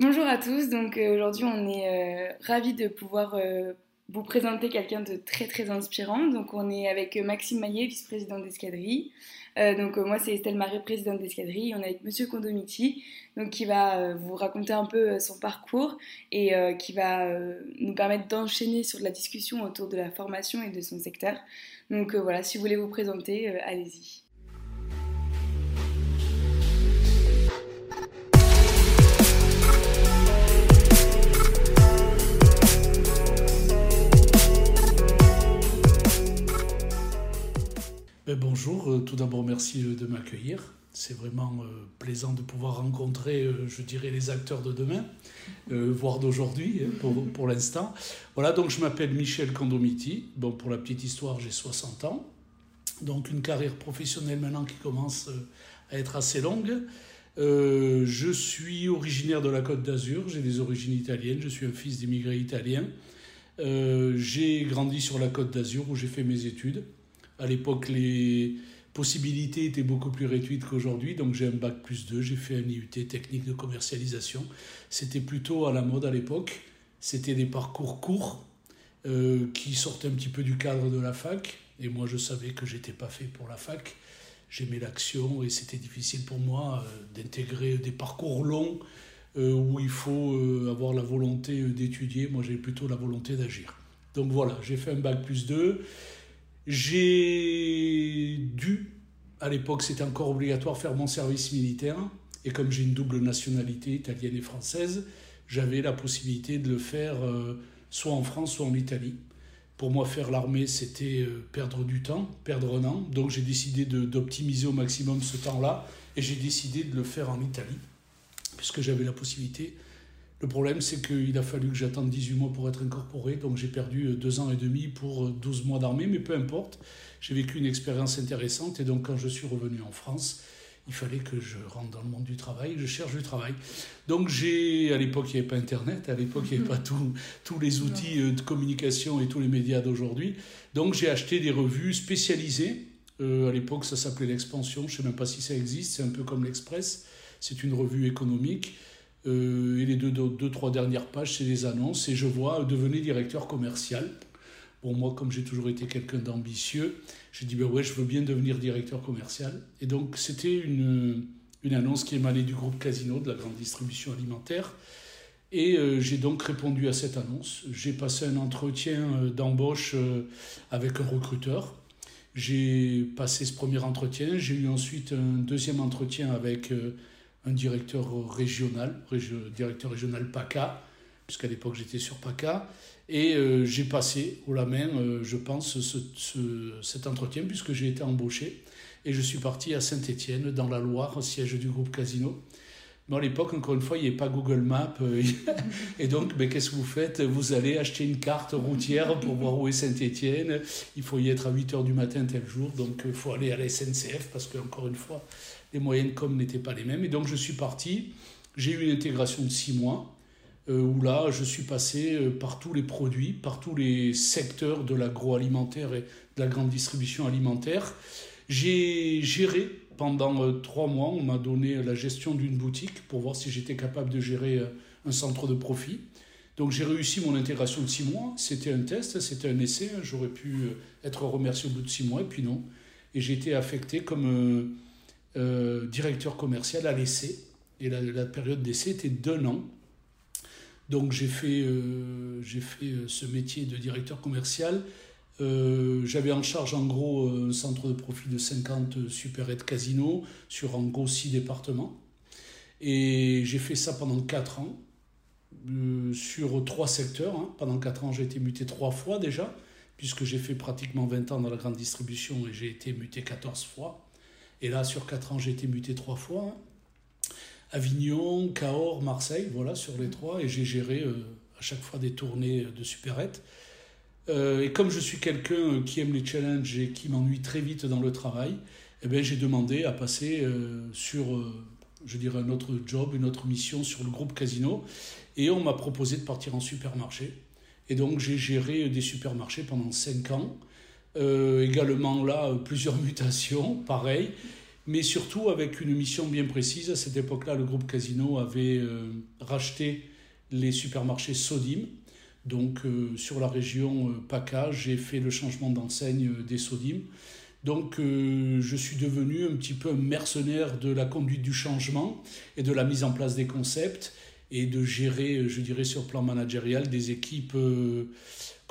Bonjour à tous, donc euh, aujourd'hui on est euh, ravis de pouvoir euh, vous présenter quelqu'un de très très inspirant. Donc on est avec Maxime Maillet, vice-président d'Escadrille. donc moi c'est Estelle Marie, présidente d'Escadrille. On est avec Monsieur Condomiti, donc qui va vous raconter un peu son parcours et qui va nous permettre d'enchaîner sur la discussion autour de la formation et de son secteur. Donc voilà, si vous voulez vous présenter, allez-y. Ben, bonjour, euh, tout d'abord merci euh, de m'accueillir. C'est vraiment euh, plaisant de pouvoir rencontrer, je dirais, les acteurs de demain, voire d'aujourd'hui hein, pour, pour l'instant. Voilà, donc je m'appelle Michel Condomiti. Bon, pour la petite histoire, j'ai 60 ans. Donc une carrière professionnelle maintenant qui commence à être assez longue. je suis originaire de la Côte d'Azur, j'ai des origines italiennes, je suis un fils d'immigrés italiens. j'ai grandi sur la Côte d'Azur où j'ai fait mes études. À l'époque, les possibilités étaient beaucoup plus réduites qu'aujourd'hui. Donc j'ai un bac plus 2, j'ai fait un IUT technique de commercialisation. C'était plutôt à la mode à l'époque. C'était des parcours courts euh, qui sortaient un petit peu du cadre de la fac. Et moi, je savais que j'étais pas fait pour la fac. J'aimais l'action et c'était difficile pour moi euh, d'intégrer des parcours longs euh, où il faut avoir la volonté d'étudier. Moi, j'ai plutôt la volonté d'agir. Donc voilà, j'ai fait un bac plus 2. J'ai dû, à l'époque c'était encore obligatoire, faire mon service militaire. Et comme j'ai une double nationalité italienne et française, j'avais la possibilité de le faire euh, soit en France, soit en Italie. Pour moi, faire l'armée, c'était euh, perdre du temps, perdre un an. Donc j'ai décidé d'optimiser au maximum ce temps-là et j'ai décidé de le faire en Italie, puisque j'avais la possibilité le problème, c'est qu'il a fallu que j'attende 18 mois pour être incorporé, donc j'ai perdu euh, deux ans et demi pour 12 euh, mois d'armée, mais peu importe, j'ai vécu une expérience intéressante, et donc quand je suis revenu en France, il fallait que je rentre dans le monde du travail, je cherche du travail. Donc j'ai, à l'époque il n'y avait pas Internet, à l'époque il n'y avait pas tous les outils euh, de communication et tous les médias d'aujourd'hui, donc j'ai acheté des revues spécialisées, à l'époque ça s'appelait l'Expansion, je ne sais même pas si ça existe, c'est un peu comme l'Express, c'est une revue économique, euh, et les deux, deux, trois dernières pages, c'est des annonces. Et je vois euh, devenir directeur commercial. Bon, moi, comme j'ai toujours été quelqu'un d'ambitieux, j'ai dit, ben ouais, je veux bien devenir directeur commercial. Et donc, c'était une, une annonce qui émanait du groupe Casino, de la grande distribution alimentaire. Et euh, j'ai donc répondu à cette annonce. J'ai passé un entretien d'embauche avec un recruteur. J'ai passé ce premier entretien. J'ai eu ensuite un deuxième entretien avec un directeur régional, directeur régional PACA, puisqu'à l'époque j'étais sur PACA, et euh, j'ai passé au la main, euh, je pense, cet entretien, puisque j'ai été embauché, et je suis parti à Saint-Étienne, dans la Loire, siège du groupe Casino. Mais à l'époque, encore une fois, il n'y avait pas Google Maps. Euh, et donc, ben, qu'est-ce que vous faites? Vous allez acheter une carte routière pour voir où est Saint-Étienne. Il faut y être à 8 h du matin tel jour. Donc, il faut aller à la SNCF parce que, encore une fois, les moyennes comme n'étaient pas les mêmes. Et donc je suis parti, j'ai eu une intégration de six mois, euh, où là je suis passé euh, par tous les produits, par tous les secteurs de l'agroalimentaire et de la grande distribution alimentaire. J'ai géré pendant euh, trois mois, on m'a donné la gestion d'une boutique pour voir si j'étais capable de gérer un centre de profit. Donc j'ai réussi mon intégration de six mois. C'était un test, c'était un essai. J'aurais pu être remercié au bout de six mois, et puis non. Et j'ai été affecté comme euh, directeur commercial à l'essai. Et la, période d'essai était d'un an. Donc j'ai fait, euh, fait euh, ce métier de directeur commercial. J'avais en charge en gros un centre de profit de 50 super-aides casino sur en gros 6 départements. Et j'ai fait ça pendant 4 ans sur trois secteurs. Hein. Pendant 4 ans, j'ai été muté trois fois déjà, puisque j'ai fait pratiquement 20 ans dans la grande distribution et j'ai été muté 14 fois. Et là, sur quatre ans, j'ai été muté trois fois. Avignon, Cahors, Marseille, voilà, sur les trois. Et j'ai géré euh, à chaque fois des tournées de supérette. Euh, et comme je suis quelqu'un qui aime les challenges et qui m'ennuie très vite dans le travail, eh bien, j'ai demandé à passer euh, sur, je dirais, un autre job, une autre mission sur le groupe Casino. Et on m'a proposé de partir en supermarché. Et donc, j'ai géré des supermarchés pendant cinq ans. Euh, également là, plusieurs mutations, pareil. mais surtout avec une mission bien précise. À cette époque-là, le groupe Casino avait racheté les supermarchés Sodim. Donc sur la région PACA, j'ai fait le changement d'enseigne des Sodim. Donc je suis devenu un petit peu un mercenaire de la conduite du changement et de la mise en place des concepts et de gérer, je dirais, sur plan managérial, des équipes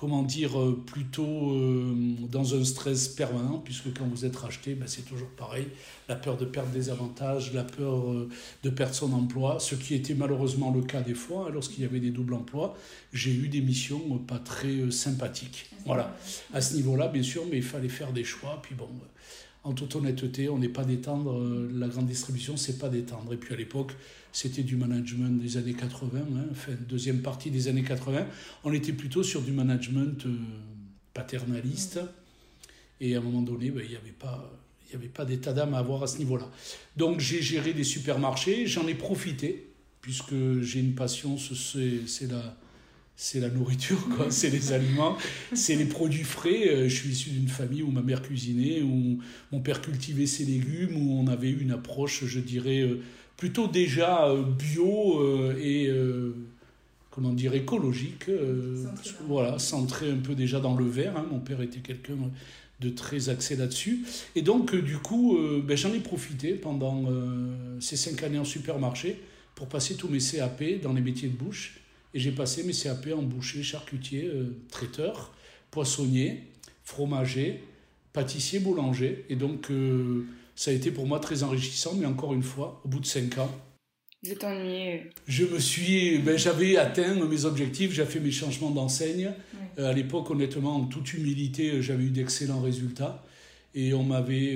comment dire, euh, plutôt euh, dans un stress permanent, puisque quand vous êtes racheté, ben, c'est toujours pareil, la peur de perdre des avantages, la peur euh, de perdre son emploi, ce qui était malheureusement le cas des fois, hein, lorsqu'il y avait des doubles emplois, j'ai eu des missions pas très sympathiques. Voilà, à ce niveau-là, bien sûr, mais il fallait faire des choix, puis bon en toute honnêteté, on n'est pas d'étendre, la grande distribution, c'est pas d'étendre. Et puis à l'époque, c'était du management des années 80, hein, enfin, deuxième partie des années 80. On était plutôt sur du management euh, paternaliste. Et à un moment donné, ben, il n'y avait pas, il avait pas d'état d'âme à avoir à ce niveau-là. Donc j'ai géré des supermarchés, j'en ai profité, puisque j'ai une passion, c'est la, c'est la nourriture, quoi. c'est les aliments, c'est les produits frais. Euh, je suis issu d'une famille où ma mère cuisinait, où mon père cultivait ses légumes, où on avait une approche, je dirais, euh, plutôt déjà euh, bio et comment dire écologique, voilà, centré un peu déjà dans le vert. Hein. Mon père était quelqu'un de très axé là-dessus. Et donc, du coup, ben, j'en ai profité pendant ces cinq années en supermarché pour passer tous mes CAP dans les métiers de bouche. Et j'ai passé mes CAP en boucher, charcutier, euh, traiteur, poissonnier, fromager, pâtissier, boulanger. Et donc, euh, ça a été pour moi très enrichissant, mais encore une fois, au bout de cinq ans, vous êtes Je me suis, ben, j'avais atteint mes objectifs, j'ai fait mes changements d'enseigne. Euh, à l'époque, honnêtement, en toute humilité, j'avais eu d'excellents résultats. Et on m'avait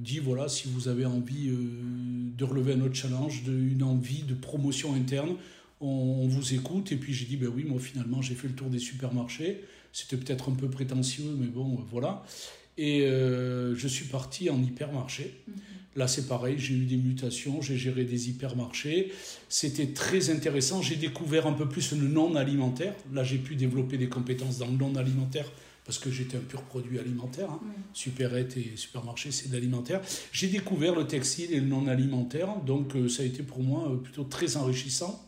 dit, voilà, si vous avez envie de relever un autre challenge, de, une envie de promotion interne, on, vous écoute. Et puis j'ai dit, ben oui, moi finalement j'ai fait le tour des supermarchés. C'était peut-être un peu prétentieux, mais bon, euh, voilà. Et euh, je suis parti en hypermarché. Mhm. Là, c'est pareil, j'ai eu des mutations, j'ai géré des hypermarchés. C'était très intéressant. J'ai découvert un peu plus le non alimentaire. Là, j'ai pu développer des compétences dans le non alimentaire parce que j'étais un pur produit alimentaire. Hein. Superette et supermarché, c'est de l'alimentaire. J'ai découvert le textile et le non alimentaire. Donc, euh, ça a été pour moi plutôt très enrichissant.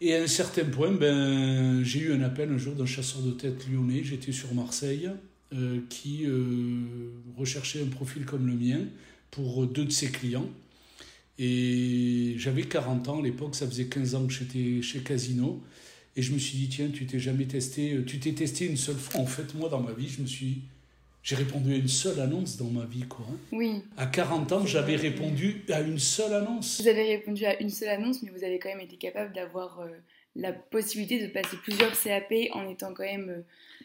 Et à un certain point, ben, j'ai eu un appel un jour d'un chasseur de tête lyonnais, j'étais sur Marseille, euh, qui euh, recherchait un profil comme le mien pour deux de ses clients. Et j'avais 40 ans à l'époque, ça faisait 15 ans que j'étais chez Casino. Et je me suis dit, tiens, tu t'es jamais testé, tu t'es testé une seule fois. En fait, moi, dans ma vie, je me suis j'ai répondu à une seule annonce dans ma vie, quoi. Hein. Oui. À 40 ans, j'avais répondu à une seule annonce. Vous avez répondu à une seule annonce, mais vous avez quand même été capable d'avoir euh, la possibilité de passer plusieurs CAP en étant quand même euh,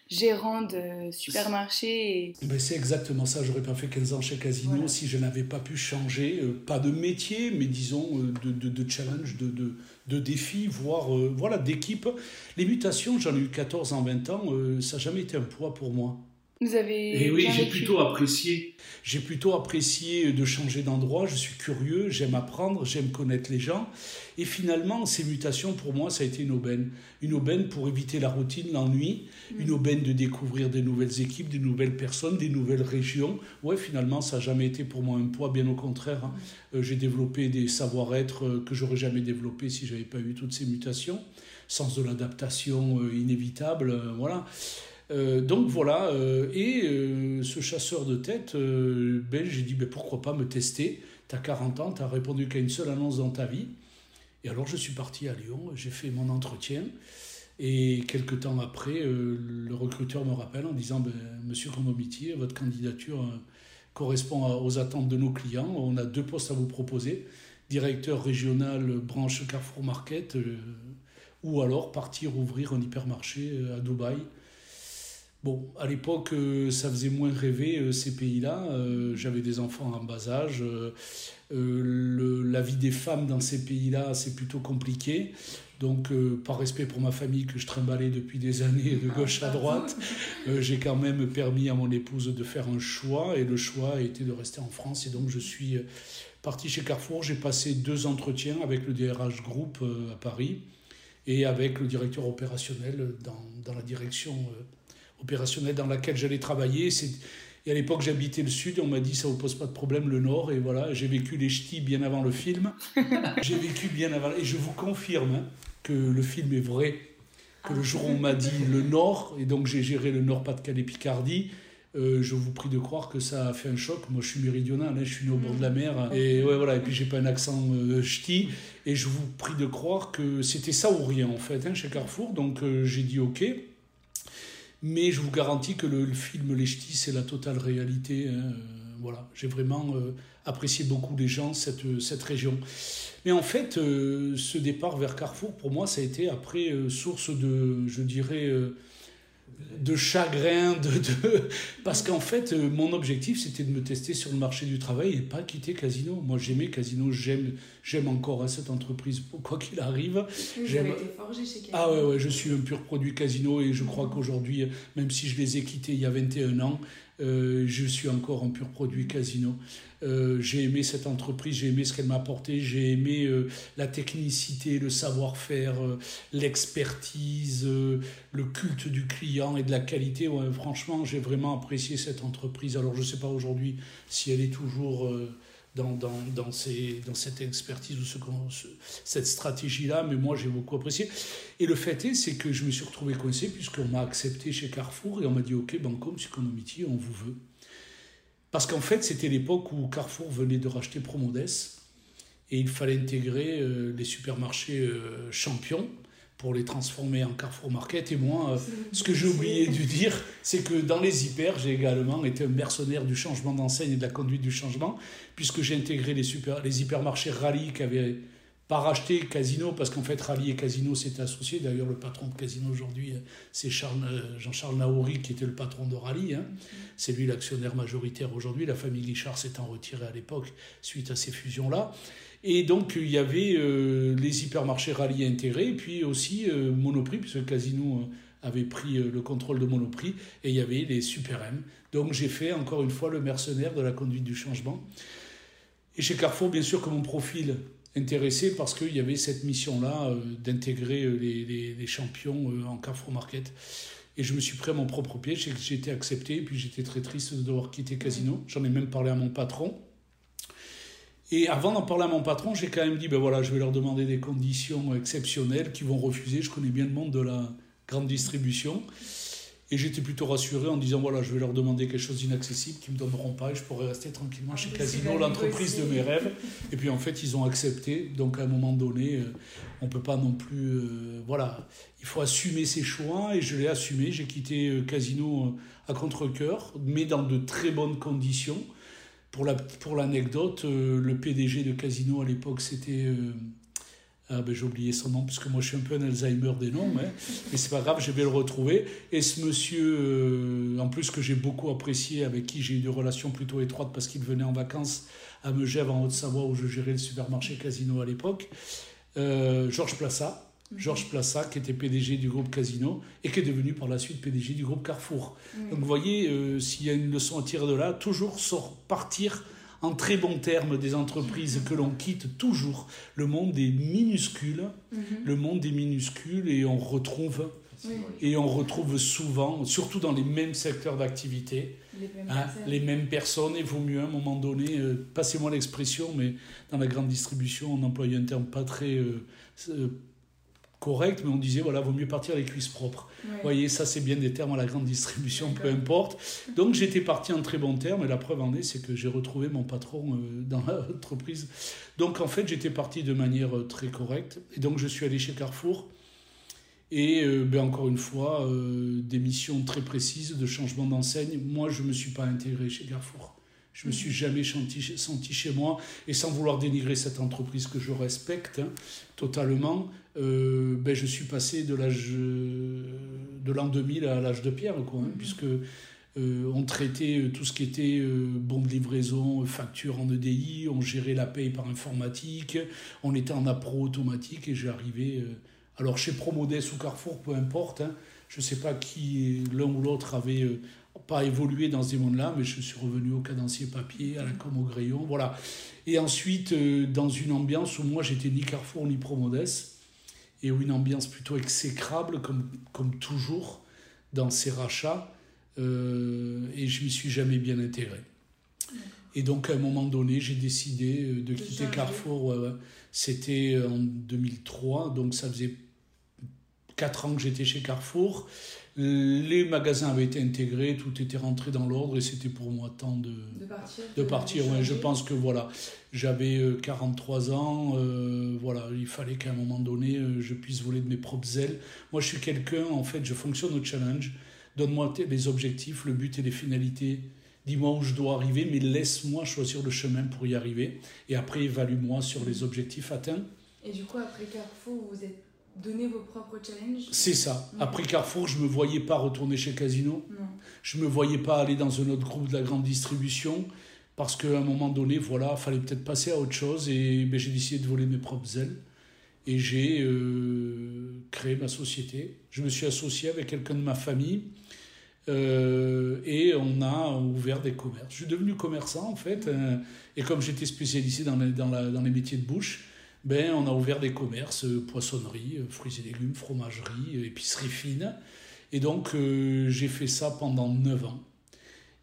gérant de supermarché. Et... Ben c'est exactement ça. J'aurais pas fait 15 ans chez Casino si je n'avais pas pu changer, euh, pas de métier, mais disons de, de, de, challenge, de, de, de défi, voire voilà, d'équipe. Les mutations, j'en ai eu 14 en 20 ans, ça n'a jamais été un poids pour moi. Vous avez. Et oui, j'ai plutôt apprécié. J'ai plutôt apprécié de changer d'endroit. Je suis curieux, j'aime apprendre, j'aime connaître les gens. Et finalement, ces mutations, pour moi, ça a été une aubaine. Une aubaine pour éviter la routine, l'ennui. Mm. Une aubaine de découvrir des nouvelles équipes, des nouvelles personnes, des nouvelles régions. Ouais, finalement, ça n'a jamais été pour moi un poids, bien au contraire. Hein. Euh, j'ai développé des savoir-être euh, que j'aurais jamais développé si j'avais pas eu toutes ces mutations. Sens de l'adaptation euh, inévitable, voilà. Euh, donc voilà, euh, et euh, ce chasseur de tête ben, j'ai dit pourquoi pas me tester? Tu as 40 ans, tu as répondu qu'à une seule annonce dans ta vie. Et alors je suis parti à Lyon, j'ai fait mon entretien. Et quelques temps après, le recruteur me rappelle en disant ben, Monsieur Condomitier, votre candidature correspond aux attentes de nos clients. On a deux postes à vous proposer directeur régional branche Carrefour Market, ou alors partir ouvrir un hypermarché à Dubaï Bon, à l'époque, euh, ça faisait moins rêver euh, ces pays-là. Euh, j'avais des enfants en bas âge. la vie des femmes dans ces pays-là, c'est plutôt compliqué. Donc, par respect pour ma famille que je trimballais depuis des années de gauche à droite, j'ai quand même permis à mon épouse de faire un choix. Et le choix a été de rester en France. Et donc, je suis parti chez Carrefour. J'ai passé deux entretiens avec le DRH Group à Paris et avec le directeur opérationnel dans, dans la direction opérationnelle dans laquelle j'allais travailler. Et à l'époque, j'habitais le sud, on m'a dit ça vous pose pas de problème le nord. Et voilà, j'ai vécu les ch'tis bien avant le film. j'ai vécu bien avant. Et je vous confirme hein, que le film est vrai. Que le jour où on m'a dit le nord, et donc j'ai géré le nord-Pas-de-Calais-Picardie, euh, je vous prie de croire que ça a fait un choc. Moi, je suis méridional, hein, je suis né au bord de la mer. Et ouais, voilà. Et puis, j'ai pas un accent euh, ch'ti. Et je vous prie de croire que c'était ça ou rien, en fait, hein, chez Carrefour. Donc, euh, j'ai dit OK. Mais je vous garantis que le, film Les Ch'tis, c'est la totale réalité. Hein, voilà. J'ai vraiment apprécié beaucoup les gens, cette, cette région. Mais en fait, ce départ vers Carrefour, pour moi, ça a été après source de, je dirais, de chagrin, de, de... parce qu'en fait, euh, mon objectif, c'était de me tester sur le marché du travail et pas quitter Casino. Moi, j'aimais Casino, j'aime, j'aime encore cette entreprise, quoi qu'il arrive. j'aime... été forgé chez Casino. Ah ouais, ouais, je suis un pur produit Casino et je crois qu'aujourd'hui, même si je les ai quittés il y a 21 ans, euh, je suis encore un pur produit Casino. Euh, j'ai aimé cette entreprise, j'ai aimé ce qu'elle m'a apporté, j'ai aimé euh, la technicité, le savoir-faire, l'expertise, le culte du client et de la qualité. franchement, j'ai vraiment apprécié cette entreprise. Alors, je ne sais pas aujourd'hui si elle est toujours dans, cette expertise ou ce, cette stratégie-là, mais moi j'ai beaucoup apprécié. Et le fait est, c'est que je me suis retrouvé coincé puisqu'on m'a accepté chez Carrefour et on m'a dit Ok, Banco, Psychonomity, on vous veut. Parce qu'en fait, c'était l'époque où Carrefour venait de racheter Promodes et il fallait intégrer euh, les supermarchés euh, champions pour les transformer en Carrefour Market. Et moi, euh, ce que j'ai oublié de dire, c'est que dans les hyper, j'ai également été un mercenaire du changement d'enseigne et de la conduite du changement, puisque j'ai intégré les, super, les hypermarchés Rally qui avaient pas racheté Casino, parce qu'en fait, Rally et Casino s'étaient associés. D'ailleurs, le patron de Casino aujourd'hui, c'est euh, Jean-Charles Naouri, qui était le patron de Rally. Hein. C'est lui l'actionnaire majoritaire aujourd'hui. La famille Guichard s'étant retirée à l'époque suite à ces fusions-là. Et donc, il y avait euh, les hypermarchés ralliés intégrés, et puis aussi euh, Monoprix, puisque Casino avait pris le contrôle de Monoprix, et il y avait les Super M. Donc, j'ai fait encore une fois le mercenaire de la conduite du changement. Et chez Carrefour, bien sûr que mon profil intéressait parce qu'il y avait cette mission-là d'intégrer les, les, champions en Carrefour Market. Et je me suis pris à mon propre piège, j'ai été accepté, et puis j'étais très triste de devoir quitter Casino. J'en ai même parlé à mon patron. Et avant d'en parler à mon patron, j'ai quand même dit, ben voilà, je vais leur demander des conditions exceptionnelles qu'ils vont refuser. Je connais bien le monde de la grande distribution. Et j'étais plutôt rassuré en disant, voilà, je vais leur demander quelque chose d'inaccessible qu'ils ne me donneront pas et je pourrais rester tranquillement ah, chez Casino, l'entreprise de mes rêves. Et puis en fait, ils ont accepté. Donc à un moment donné, euh, on ne peut pas non plus... Euh, voilà, il faut assumer ses choix et je l'ai assumé. J'ai quitté euh, Casino à contre-coeur, mais dans de très bonnes conditions. Pour l'anecdote, la, pour euh, le PDG de Casino à l'époque, c'était. Euh, ah ben, j'ai oublié son nom, parce que moi je suis un peu un Alzheimer des noms, hein, mais c'est pas grave, je vais le retrouver. Et ce monsieur, euh, en plus que j'ai beaucoup apprécié, avec qui j'ai eu des relations plutôt étroites parce qu'il venait en vacances à Megève en Haute-Savoie où je gérais le supermarché Casino à l'époque, Georges Plassa, Mhm. Georges Plassa, qui était PDG du groupe Casino et qui est devenu par la suite PDG du groupe Carrefour. Donc vous voyez, euh, s'il y a une leçon à tirer de là, toujours partir en très bons termes des entreprises que l'on quitte toujours. Le monde est minuscule, mhm. le monde est minuscule et on retrouve et on retrouve souvent, surtout dans les mêmes secteurs d'activité, les, mêmes personnes. Et vaut mieux à un moment donné, euh, passez-moi l'expression, mais dans la grande distribution, on emploie un terme pas très euh, correct, mais on disait, voilà, vaut mieux partir les cuisses propres. Vous voyez, ça c'est bien des termes à la grande distribution, peu importe. Donc j'étais parti en très bons termes, et la preuve en est, c'est que j'ai retrouvé mon patron euh, dans l'entreprise. Donc en fait, j'étais parti de manière euh, très correcte, et donc je suis allé chez Carrefour. Et euh, ben, encore une fois, des missions très précises de changement d'enseigne. Moi, je ne me suis pas intégré chez Carrefour. Je me suis jamais senti, senti, chez moi, et sans vouloir dénigrer cette entreprise que je respecte hein, totalement, euh, ben je suis passé de l'âge de l'an 2000 à l'âge de pierre, quoi, hein, mm-hmm. puisque euh, on traitait tout ce qui était euh, bon de livraison, facture en EDI, on gérait la paye par informatique, on était en appro automatique et j'ai arrivé. alors chez Promodes ou Carrefour, peu importe, hein, je ne sais pas qui l'un ou l'autre avait pas évolué dans ces mondes-là, mais je suis revenu au cadencier papier, à la com au crayon, voilà. Et ensuite, euh, dans une ambiance où moi, j'étais ni Carrefour ni Promodes, et où une ambiance plutôt exécrable, comme, comme toujours dans ces rachats. et je m'y suis jamais bien intégré. Et donc, à un moment donné, j'ai décidé de, quitter Carrefour. C'était en 2003, donc ça faisait 4 ans que j'étais chez Carrefour. Les magasins avaient été intégrés, tout était rentré dans l'ordre et c'était pour moi temps de, de partir. De partir Je pense que voilà, j'avais 43 euh, ans, euh, voilà, il fallait qu'à un moment donné, euh, je puisse voler de mes propres ailes. Moi, je suis quelqu'un, en fait, je fonctionne au challenge. Donne-moi les objectifs, le but et les finalités. Dis-moi où je dois arriver, mais laisse-moi choisir le chemin pour y arriver. Et après, évalue-moi sur les objectifs atteints. Et du coup, après Carrefour, vous êtes donner vos propres challenges C'est ça. Après Carrefour, je ne me voyais pas retourner chez Casino. Non. Je ne me voyais pas aller dans un autre groupe de la grande distribution parce qu'à un moment donné, voilà, il fallait peut-être passer à autre chose et ben, j'ai décidé de voler mes propres ailes et j'ai euh, créé ma société. Je me suis associé avec quelqu'un de ma famille euh, et on a ouvert des commerces. Je suis devenu commerçant en fait euh, et comme j'étais spécialisé dans dans les métiers de bouche, ben, on a ouvert des commerces, euh, poissonnerie, euh, fruits et légumes, fromagerie, euh, épicerie fine. Et donc, j'ai fait ça pendant 9 ans.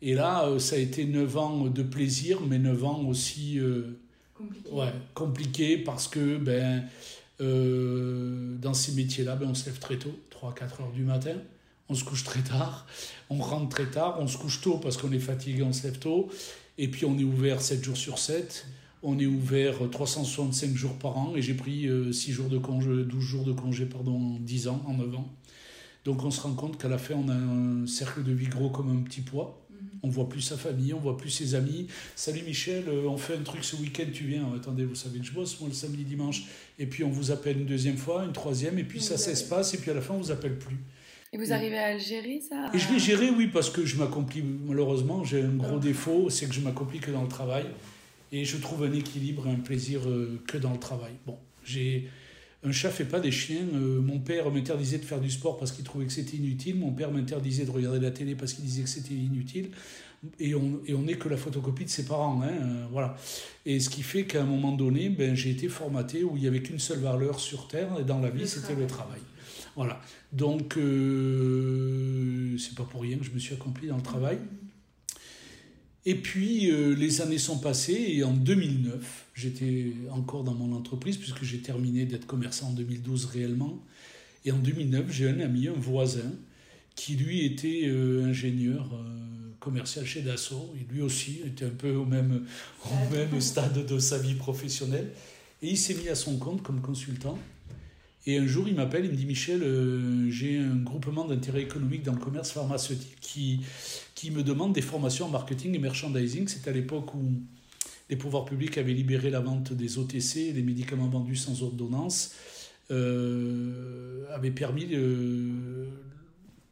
Et là, ça a été 9 ans de plaisir, mais 9 ans aussi compliqué. Ouais, compliqué parce que ben, dans ces métiers-là, ben, on se lève très tôt, 3-4 heures du matin. On se couche très tard, on rentre très tard, on se couche tôt parce qu'on est fatigué, on se lève tôt. Et puis on est ouvert 7 jours sur 7. On est ouvert 365 jours par an et j'ai pris 6 euh, jours de congé, 12 jours de congé pardon, en 10 ans, en 9 ans. Donc on se rend compte qu'à la fin, on a un cercle de vie gros comme un petit poids. Mhm. On voit plus sa famille, on voit plus ses amis. Salut Michel, euh, on fait un truc ce week-end, tu viens. Attendez, vous savez que je bosse moi le samedi, dimanche. Et puis on vous appelle une deuxième fois, une troisième, et puis ça s'espace, et puis à la fin on vous appelle plus. Et vous arrivez à le gérer ça? Et je l'ai géré, oui, parce que je m'accomplis, malheureusement, j'ai un gros défaut, c'est que je m'accomplis que dans le travail. Et je trouve un équilibre et un plaisir euh, que dans le travail. Bon, j'ai. Un chat fait pas des chiens. Euh, mon père m'interdisait de faire du sport parce qu'il trouvait que c'était inutile. Mon père m'interdisait de regarder la télé parce qu'il disait que c'était inutile. Et on et on n'est que la photocopie de ses parents, hein, euh, voilà. Et ce qui fait qu'à un moment donné, ben j'ai été formaté où il y avait qu'une seule valeur sur terre et dans la vie, c'était le travail. Voilà. Donc euh, c'est pas pour rien que je me suis accompli dans le travail. Et puis euh, les années sont passées et en 2009, j'étais encore dans mon entreprise puisque j'ai terminé d'être commerçant en 2012 réellement. Et en 2009, j'ai un ami, un voisin, qui lui était euh, ingénieur euh, commercial chez Dassault. Et lui aussi était un peu au même, au même stade de sa vie professionnelle. Et il s'est mis à son compte comme consultant. Et un jour, il m'appelle, il me dit Michel, euh, j'ai un groupement d'intérêt économique dans le commerce pharmaceutique qui, qui me demande des formations en marketing et merchandising. C'est à l'époque où les pouvoirs publics avaient libéré la vente des OTC, les médicaments vendus sans ordonnance, euh, avaient permis de,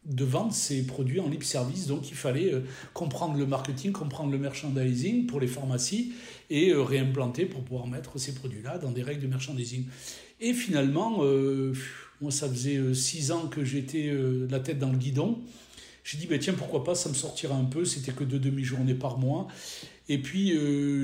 de vendre ces produits en libre service. Donc il fallait euh, comprendre le marketing, comprendre le merchandising pour les pharmacies et réimplanter pour pouvoir mettre ces produits-là dans des règles de merchandising. Et finalement, euh, moi, ça faisait euh, six ans que j'étais euh, la tête dans le guidon. J'ai dit, bah, tiens, pourquoi pas, ça me sortira un peu. C'était que deux demi-journées par mois. Et puis,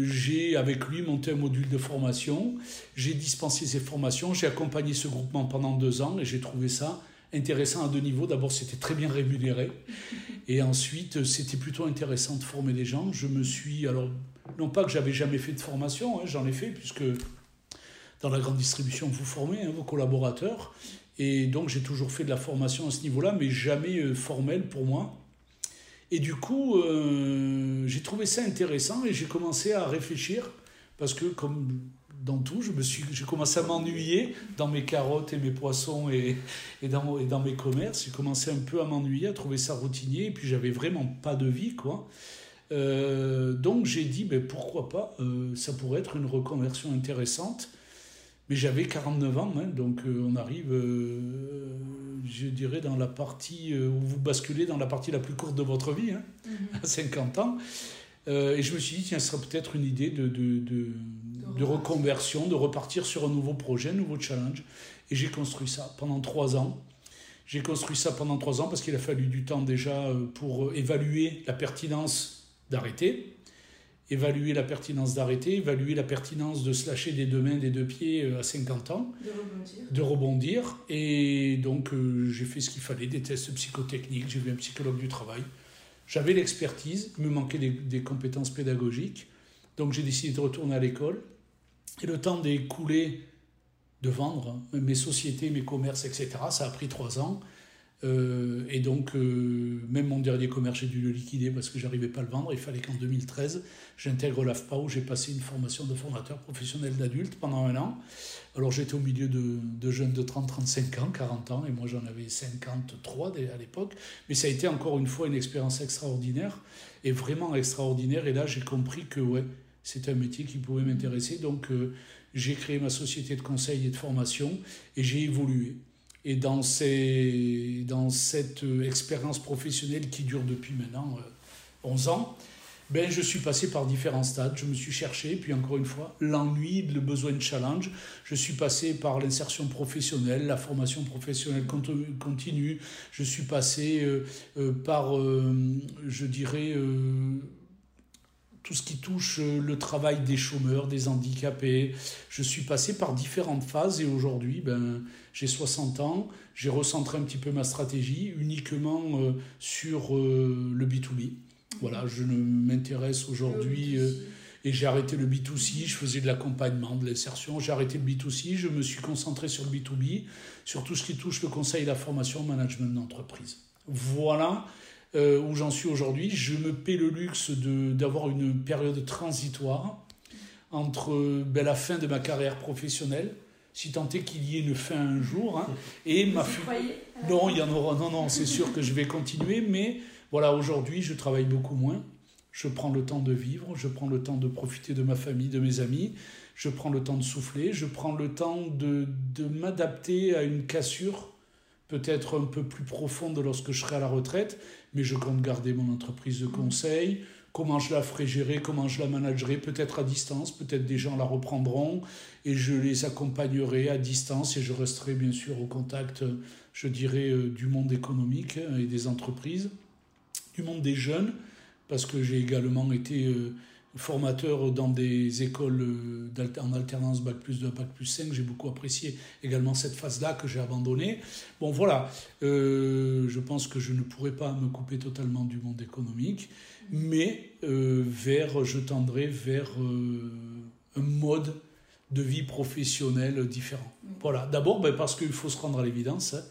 j'ai, avec lui, monté un module de formation. J'ai dispensé ces formations. J'ai accompagné ce groupement pendant deux ans et j'ai trouvé ça intéressant à deux niveaux. D'abord, c'était très bien rémunéré. Et ensuite, c'était plutôt intéressant de former des gens. Je me suis, alors, non pas que j'avais jamais fait de formation, hein, j'en ai fait, puisque dans la grande distribution, vous formez hein, vos collaborateurs. Et donc, j'ai toujours fait de la formation à ce niveau-là, mais jamais euh, formelle pour moi. Et du coup, euh, j'ai trouvé ça intéressant et j'ai commencé à réfléchir, parce que comme dans tout, j'ai commencé à m'ennuyer dans mes carottes et mes poissons et, et, dans, et dans mes commerces. J'ai commencé un peu à m'ennuyer, à trouver ça routinier, et puis j'avais vraiment pas de vie, quoi. Euh, donc j'ai dit, ben, pourquoi pas, ça pourrait être une reconversion intéressante. Mais j'avais 49 ans, hein, donc euh, on arrive, euh, je dirais, dans la partie euh, où vous basculez dans la partie la plus courte de votre vie, hein, mhm. à 50 ans. et je me suis dit, tiens, ce serait peut-être une idée de, de, de, de, reconversion, de repartir sur un nouveau projet, un nouveau challenge. Et j'ai construit ça pendant trois ans. J'ai construit ça pendant trois ans parce qu'il a fallu du temps déjà pour évaluer la pertinence d'arrêter évaluer la pertinence d'arrêter, évaluer la pertinence de se lâcher des deux mains, des deux pieds euh, à 50 ans, de rebondir. De rebondir. Et donc euh, j'ai fait ce qu'il fallait, des tests psychotechniques, j'ai vu un psychologue du travail. J'avais l'expertise, il me manquait des, compétences pédagogiques. Donc j'ai décidé de retourner à l'école. Et le temps d'écouler, de vendre mes sociétés, mes commerces, etc., ça a pris trois ans. Euh, et donc, euh, même mon dernier commerce, j'ai dû le liquider parce que j'arrivais pas à le vendre. Il fallait qu'en 2013, j'intègre l'AFPA où j'ai passé une formation de formateur professionnel d'adulte pendant un an. Alors, j'étais au milieu de, de jeunes de 30, 35 ans, 40 ans, et moi j'en avais 53 à l'époque. Mais ça a été encore une fois une expérience extraordinaire, et vraiment extraordinaire. Et là, j'ai compris que ouais, c'était un métier qui pouvait m'intéresser. Donc, euh, j'ai créé ma société de conseil et de formation, et j'ai évolué. Et dans, ces, dans cette euh, expérience professionnelle qui dure depuis maintenant 11 euh, ans, ben, je suis passé par différents stades. Je me suis cherché, puis encore une fois, l'ennui, le besoin de challenge. Je suis passé par l'insertion professionnelle, la formation professionnelle continue. Je suis passé euh, par, je dirais, tout ce qui touche le travail des chômeurs, des handicapés. Je suis passé par différentes phases et aujourd'hui, ben, j'ai 60 ans, j'ai recentré un petit peu ma stratégie uniquement euh, sur euh, le B2B. Voilà, je ne m'intéresse aujourd'hui euh, et j'ai arrêté le B2C, je faisais de l'accompagnement, de l'insertion, j'ai arrêté le B2C, je me suis concentré sur le B2B, sur tout ce qui touche le conseil, la formation, le management d'entreprise. Voilà où j'en suis aujourd'hui. Je me paie le luxe d'avoir une période transitoire entre ben, la fin de ma carrière professionnelle, si tant est qu'il y ait une fin un jour. Hein. Et ma Non, il y en aura. Non, non, c'est sûr que je vais continuer, mais voilà, aujourd'hui, je travaille beaucoup moins. Je prends le temps de vivre, je prends le temps de profiter de ma famille, de mes amis, je prends le temps de souffler, je prends le temps de, de m'adapter à une cassure peut-être un peu plus profonde lorsque je serai à la retraite, mais je compte garder mon entreprise de conseil, comment je la ferai gérer, comment je la managerai, peut-être à distance, peut-être des gens la reprendront et je les accompagnerai à distance et je resterai bien sûr au contact, je dirais, euh, du monde économique et des entreprises, du monde des jeunes, parce que j'ai également été euh, formateur dans des écoles euh, en alternance Bac plus 2, Bac plus 5. J'ai beaucoup apprécié également cette phase-là que j'ai abandonnée. Bon, voilà, je pense que je ne pourrais pas me couper totalement du monde économique mais euh, vers, je tendrai vers euh, un mode de vie professionnelle différent. Voilà, d'abord ben, parce qu'il faut se rendre à l'évidence, hein.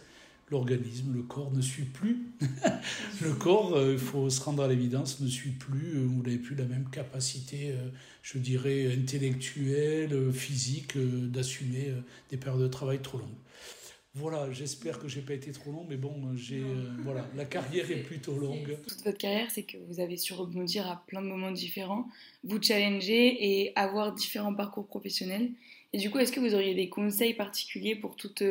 L'organisme, le corps ne suit plus. le corps, euh, il faut se rendre à l'évidence, ne suit plus, vous n'avez plus la même capacité, je dirais, intellectuelle, physique, d'assumer des périodes de travail trop longues. Voilà, j'espère que j'ai pas été trop long, mais bon, j'ai euh, voilà, la carrière est plutôt longue. Toute votre carrière, c'est que vous avez su rebondir à plein de moments différents, vous challenger et avoir différents parcours professionnels. Et du coup, est-ce que vous auriez des conseils particuliers pour toutes,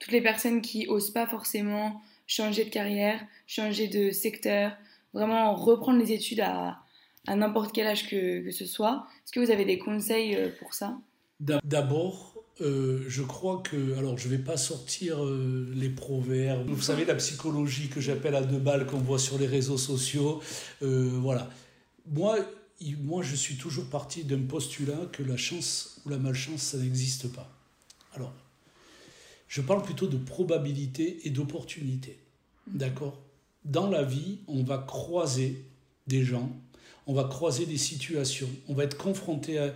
toutes les personnes qui osent pas forcément changer de carrière, changer de secteur, vraiment reprendre les études à, n'importe quel âge que, que ce soit Est-ce que vous avez des conseils euh, pour ça? D'abord, euh, je crois que, alors je ne vais pas sortir euh, les proverbes, vous savez la psychologie que j'appelle à deux balles qu'on voit sur les réseaux sociaux, voilà. Moi, moi, je suis toujours parti d'un postulat que la chance ou la malchance, ça n'existe pas. Alors, je parle plutôt de probabilité et d'opportunité, d'accord? Dans la vie, on va croiser des gens, on va croiser des situations, on va être confronté à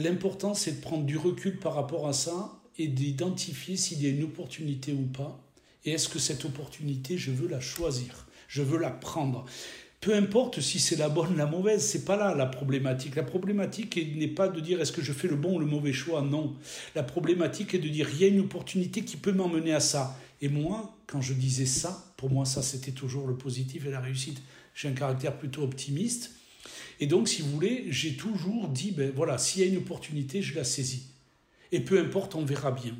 L'important, c'est de prendre du recul par rapport à ça et d'identifier s'il y a une opportunité ou pas. Et est-ce que cette opportunité, je veux la choisir? Je veux la prendre peu importe si c'est la bonne ou la mauvaise, c'est pas là la problématique. La problématique n'est pas de dire est-ce que je fais le bon ou le mauvais choix, non. La problématique est de dire il y a une opportunité qui peut m'emmener à ça. Et moi, quand je disais ça, pour moi ça c'était toujours le positif et la réussite. J'ai un caractère plutôt optimiste. Et donc, si vous voulez, j'ai toujours dit, ben voilà, s'il y a une opportunité, je la saisis. Et peu importe, on verra bien.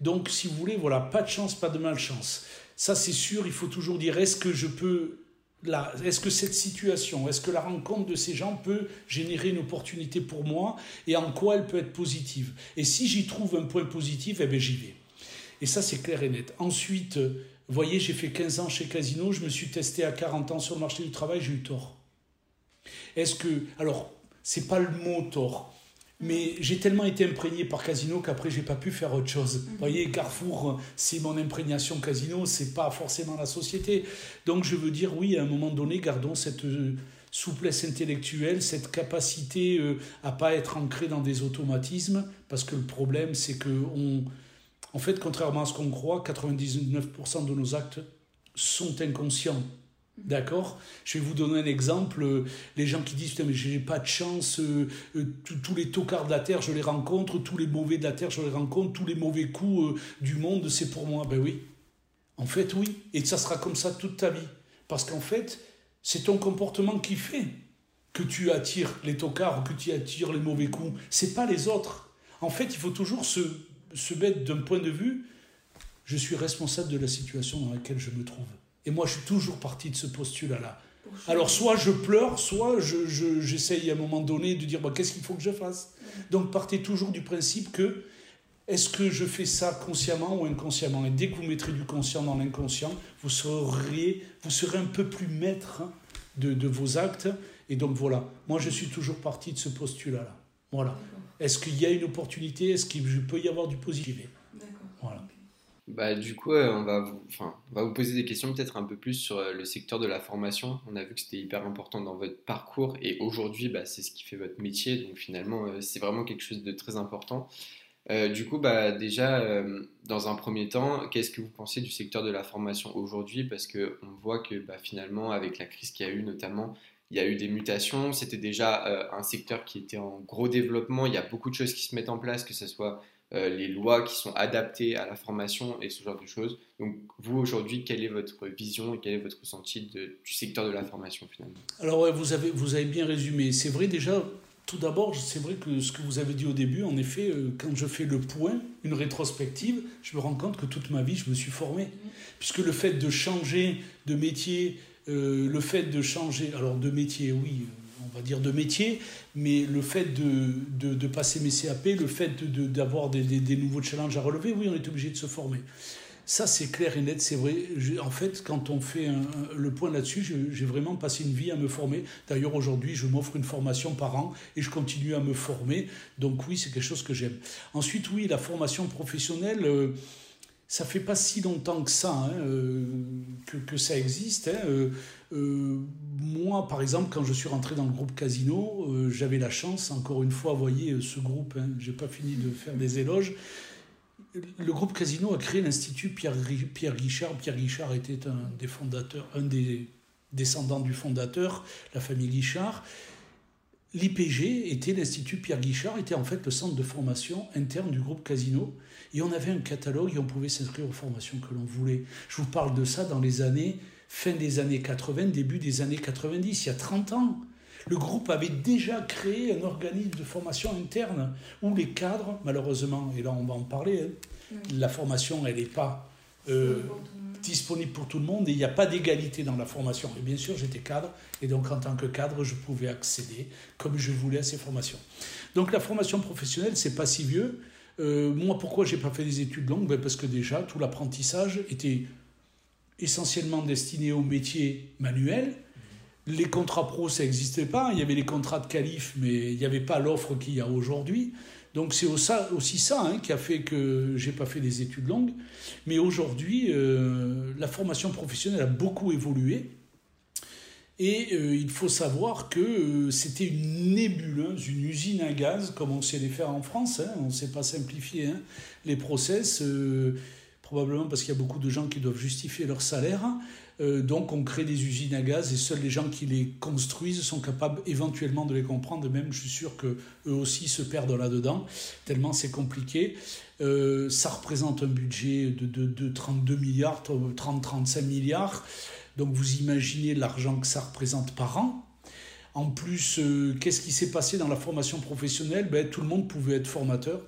Donc, si vous voulez, voilà, pas de chance, pas de malchance. Ça, c'est sûr, il faut toujours dire, est-ce que je peux est-ce que cette situation, est-ce que la rencontre de ces gens peut générer une opportunité pour moi et en quoi elle peut être positive? Et si j'y trouve un point positif, eh bien j'y vais. Et ça, c'est clair et net. Ensuite, vous voyez, j'ai fait 15 ans chez Casino, je me suis testé à 40 ans sur le marché du travail, j'ai eu tort. Est-ce que. Alors, c'est pas le mot tort. Mais j'ai tellement été imprégné par Casino qu'après j'ai pas pu faire autre chose. Vous voyez, Carrefour, c'est mon imprégnation Casino, c'est pas forcément la société. Donc je veux dire, oui, à un moment donné, gardons cette euh, souplesse intellectuelle, cette capacité euh, à pas être ancré dans des automatismes, parce que le problème, c'est que on, en fait, contrairement à ce qu'on croit, 99% de nos actes sont inconscients. D'accord Je vais vous donner un exemple. Les gens qui disent Putain, mais j'ai pas de chance, euh, euh, tous les tocards de la terre, je les rencontre, tous les mauvais de la terre, je les rencontre, tous les mauvais coups euh, du monde, c'est pour moi. Ben oui. En fait, oui. Et ça sera comme ça toute ta vie. Parce qu'en fait, c'est ton comportement qui fait que tu attires les tocards, que tu attires les mauvais coups. C'est pas les autres. En fait, il faut toujours se, se mettre d'un point de vue je suis responsable de la situation dans laquelle je me trouve. Et moi, je suis toujours parti de ce postulat-là. Alors, soit je pleure, soit j'essaye je, à un moment donné de dire qu'est-ce qu'il faut que je fasse? Donc, partez toujours du principe que est-ce que je fais ça consciemment ou inconsciemment? Et dès que vous mettrez du conscient dans l'inconscient, vous serez, vous serez un peu plus maître de, de, vos actes. Et donc, voilà. Moi, je suis toujours parti de ce postulat-là. Voilà. Est-ce qu'il y a une opportunité? Est-ce qu'il peut y avoir du positif? Voilà. Bah, du coup, on, va vous, poser des questions peut-être un peu plus sur euh, le secteur de la formation. On a vu que c'était hyper important dans votre parcours et aujourd'hui, bah, c'est ce qui fait votre métier. Donc finalement, euh, c'est vraiment quelque chose de très important. Euh, du coup, bah, déjà, dans un premier temps, qu'est-ce que vous pensez du secteur de la formation aujourd'hui? Parce qu'on voit que bah, finalement, avec la crise qu'il y a eu notamment, il y a eu des mutations. C'était déjà un secteur qui était en gros développement. Il y a beaucoup de choses qui se mettent en place, que ce soit les lois qui sont adaptées à la formation et ce genre de choses. Donc vous aujourd'hui, quelle est votre vision et quel est votre ressenti du secteur de la formation finalement? Alors vous, avez, vous avez bien résumé. C'est vrai déjà, tout d'abord, c'est vrai que ce que vous avez dit au début, en effet, euh, quand je fais le point, une rétrospective, je me rends compte que toute ma vie, je me suis formé. Puisque le fait de changer de métier, euh, le fait de changer, alors de métier, oui, va dire de métier, mais le fait de, de, passer mes CAP, le fait d'avoir de, des, des, nouveaux challenges à relever, oui, on est obligé de se former. Ça, c'est clair et net, c'est vrai. en fait, quand on fait le point là-dessus, j'ai vraiment passé une vie à me former. D'ailleurs, aujourd'hui, je m'offre une formation par an et je continue à me former. Donc oui, c'est quelque chose que j'aime. Ensuite, oui, la formation professionnelle... Euh, ça fait pas si longtemps que ça hein, euh, que, ça existe. Hein, euh, euh, moi, par exemple, quand je suis rentré dans le groupe Casino, j'avais la chance, encore une fois, voyez ce groupe, hein, j'ai pas fini de faire des éloges. Le groupe Casino a créé l'Institut Pierre, Pierre Guichard. Pierre Guichard était un des fondateurs, un des descendants du fondateur, la famille Guichard. L'IPG était l'Institut Pierre Guichard, était en fait le centre de formation interne du groupe Casino. Et on avait un catalogue et on pouvait s'inscrire aux formations que l'on voulait. Je vous parle de ça dans les années, fin des années 80, début des années 90, il y a 30 ans. Le groupe avait déjà créé un organisme de formation interne où les cadres, malheureusement, et là on va en parler, hein, la formation, elle n'est pas euh, disponible pour tout le monde et il n'y a pas d'égalité dans la formation. Et bien sûr, j'étais cadre et donc en tant que cadre, je pouvais accéder comme je voulais à ces formations. Donc la formation professionnelle, c'est pas si vieux. Euh, moi, pourquoi j'ai pas fait des études longues? Ben Parce que déjà, tout l'apprentissage était essentiellement destiné au métier manuel. Les contrats pro, ça n'existait pas. Il y avait les contrats de qualif, mais il n'y avait pas l'offre qu'il y a aujourd'hui. Donc c'est aussi ça hein, qui a fait que j'ai pas fait des études longues. Mais aujourd'hui, euh, la formation professionnelle a beaucoup évolué. Et euh, il faut savoir que euh, c'était une nébuleuse, une usine à gaz, comme on sait les faire en France. Hein. on ne sait pas simplifier hein, les process, probablement parce qu'il y a beaucoup de gens qui doivent justifier leur salaire. donc on crée des usines à gaz et seuls les gens qui les construisent sont capables éventuellement de les comprendre. Même je suis sûr qu'eux aussi se perdent là-dedans, tellement c'est compliqué. ça représente un budget de 32 milliards, 30-35 milliards. Donc vous imaginez l'argent que ça représente par an. En plus, euh, qu'est-ce qui s'est passé dans la formation professionnelle? Ben, Tout le monde pouvait être formateur,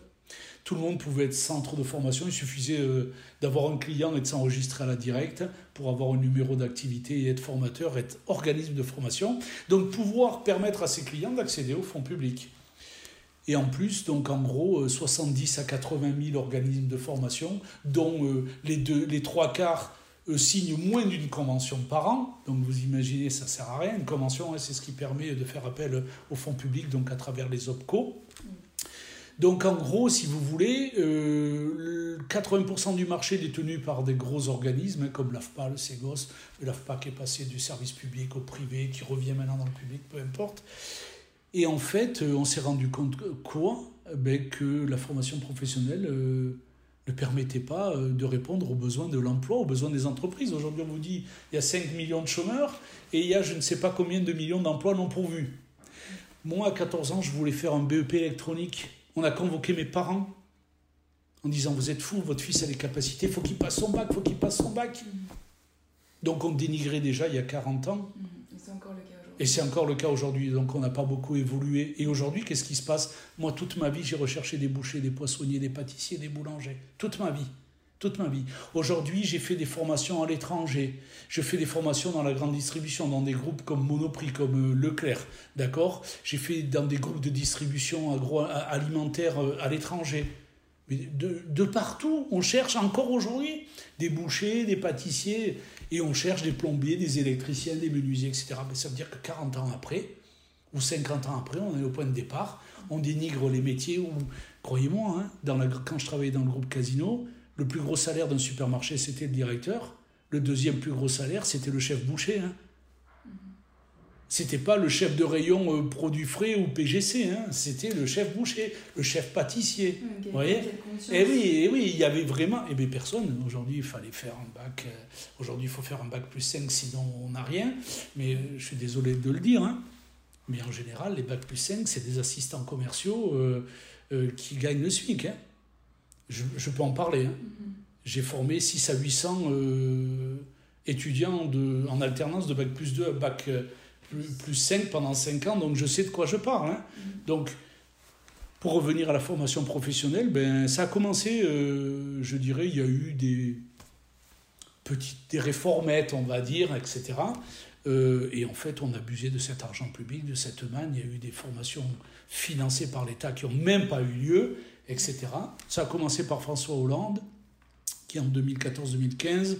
tout le monde pouvait être centre de formation. Il suffisait euh, d'avoir un client et de s'enregistrer à la directe pour avoir un numéro d'activité et être formateur, être organisme de formation. Donc pouvoir permettre à ses clients d'accéder au fonds public. Et en plus, donc en gros, 70 euh, à 80 000 organismes de formation, dont les, deux, les trois quarts signe moins d'une convention par an. Donc vous imaginez, ça sert à rien. Une convention, hein, c'est ce qui permet de faire appel aux fonds publics, donc à travers les OPCO. Donc en gros, si vous voulez, 80% du marché est détenu par des gros organismes hein, comme l'AFPA, le Ségos, l'AFPA qui est passé du service public au privé, qui revient maintenant dans le public, peu importe. Et en fait, on s'est rendu compte quoi? Ben, Que la formation professionnelle ne permettait pas euh, de répondre aux besoins de l'emploi, aux besoins des entreprises. Aujourd'hui, on vous dit il y a 5 millions de chômeurs et il y a je ne sais pas combien de millions d'emplois non pourvus. Moi, à 14 ans, je voulais faire un BEP électronique. On a convoqué mes parents en disant Vous êtes fous, votre fils a les capacités, il faut qu'il passe son bac, il faut qu'il passe son bac. Donc on dénigrait déjà il y a 40 ans. C'est encore le cas. Et c'est encore le cas aujourd'hui, donc on n'a pas beaucoup évolué. Et aujourd'hui, qu'est-ce qui se passe? Moi, toute ma vie, j'ai recherché des bouchers, des poissonniers, des pâtissiers, des boulangers. Toute ma vie. Toute ma vie. Aujourd'hui, j'ai fait des formations à l'étranger. Je fais des formations dans la grande distribution, dans des groupes comme Monoprix, comme euh, Leclerc. D'accord? J'ai fait dans des groupes de distribution agroalimentaire euh, à l'étranger. Mais de, partout, on cherche encore aujourd'hui des bouchers, des pâtissiers. Et on cherche des plombiers, des électriciens, des menuisiers, etc. Mais ça veut dire que 40 ans après, ou 50 ans après, on est au point de départ, on dénigre les métiers croyez-moi, hein, quand je travaillais dans le groupe Casino, le plus gros salaire d'un supermarché, c'était le directeur. Le deuxième plus gros salaire, c'était le chef boucher. Hein. C'était pas le chef de rayon euh, produits frais ou PGC, hein. c'était le chef boucher, le chef pâtissier. vous voyez? Et eh oui, et eh oui, il y avait vraiment. Et eh bien personne. Aujourd'hui, il fallait faire un bac. Euh, aujourd'hui, il faut faire un bac plus 5, sinon on n'a rien. Mais euh, je suis désolé de le dire. Hein. Mais en général, les bacs plus 5, c'est des assistants commerciaux qui gagnent le SMIC. Hein. Je, je, peux en parler. Hein. Mm-hmm. J'ai formé 6 à 800 étudiants de, en alternance de bac plus 2 à bac plus, 5 pendant 5 ans, donc je sais de quoi je parle. Hein. Donc, pour revenir à la formation professionnelle, ben, ça a commencé, euh, je dirais, il y a eu des petites des réformettes, on va dire, etc. Euh, et en fait, on a abusé de cet argent public, de cette manne. Il y a eu des formations financées par l'État qui n'ont même pas eu lieu, etc. Ça a commencé par François Hollande, qui en 2014-2015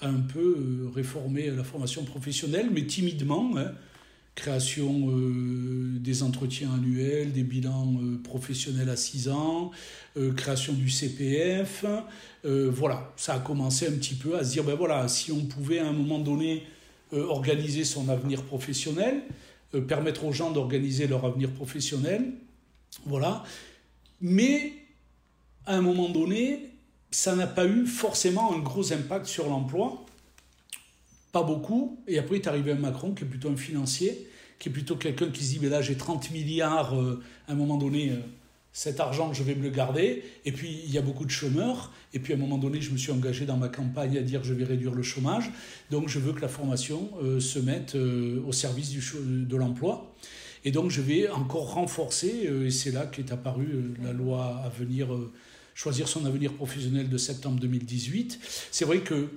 un peu euh, réformer la formation professionnelle, mais timidement. Hein. Création euh, des entretiens annuels, des bilans euh, professionnels à 6 ans, création du CPF. voilà, ça a commencé un petit peu à se dire, ben voilà, si on pouvait à un moment donné organiser son avenir professionnel, permettre aux gens d'organiser leur avenir professionnel, voilà. Mais à un moment donné, ça n'a pas eu forcément un gros impact sur l'emploi. Pas beaucoup. Et après est arrivé un Macron qui est plutôt un financier, qui est plutôt quelqu'un qui se dit, mais là j'ai 30 milliards, euh, à un moment donné, euh, cet argent, je vais me le garder. Et puis, il y a beaucoup de chômeurs. Et puis, à un moment donné, je me suis engagé dans ma campagne à dire, je vais réduire le chômage. Donc, je veux que la formation euh, se mette au service du, de l'emploi. Et donc, je vais encore renforcer, et c'est là qu'est apparue la loi à venir choisir son avenir professionnel de septembre 2018. C'est vrai que